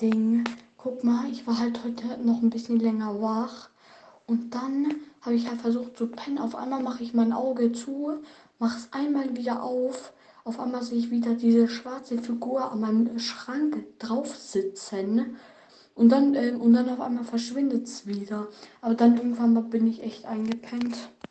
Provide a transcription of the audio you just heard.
Ding. Guck mal, ich war halt heute noch ein bisschen länger wach. Und dann habe ich halt versucht zu pennen. Auf einmal mache ich mein Auge zu, mache es einmal wieder auf. Auf einmal sehe ich wieder diese schwarze Figur an meinem Schrank drauf sitzen. Und dann, äh, und dann auf einmal verschwindet es wieder. Aber dann irgendwann mal bin ich echt eingepennt.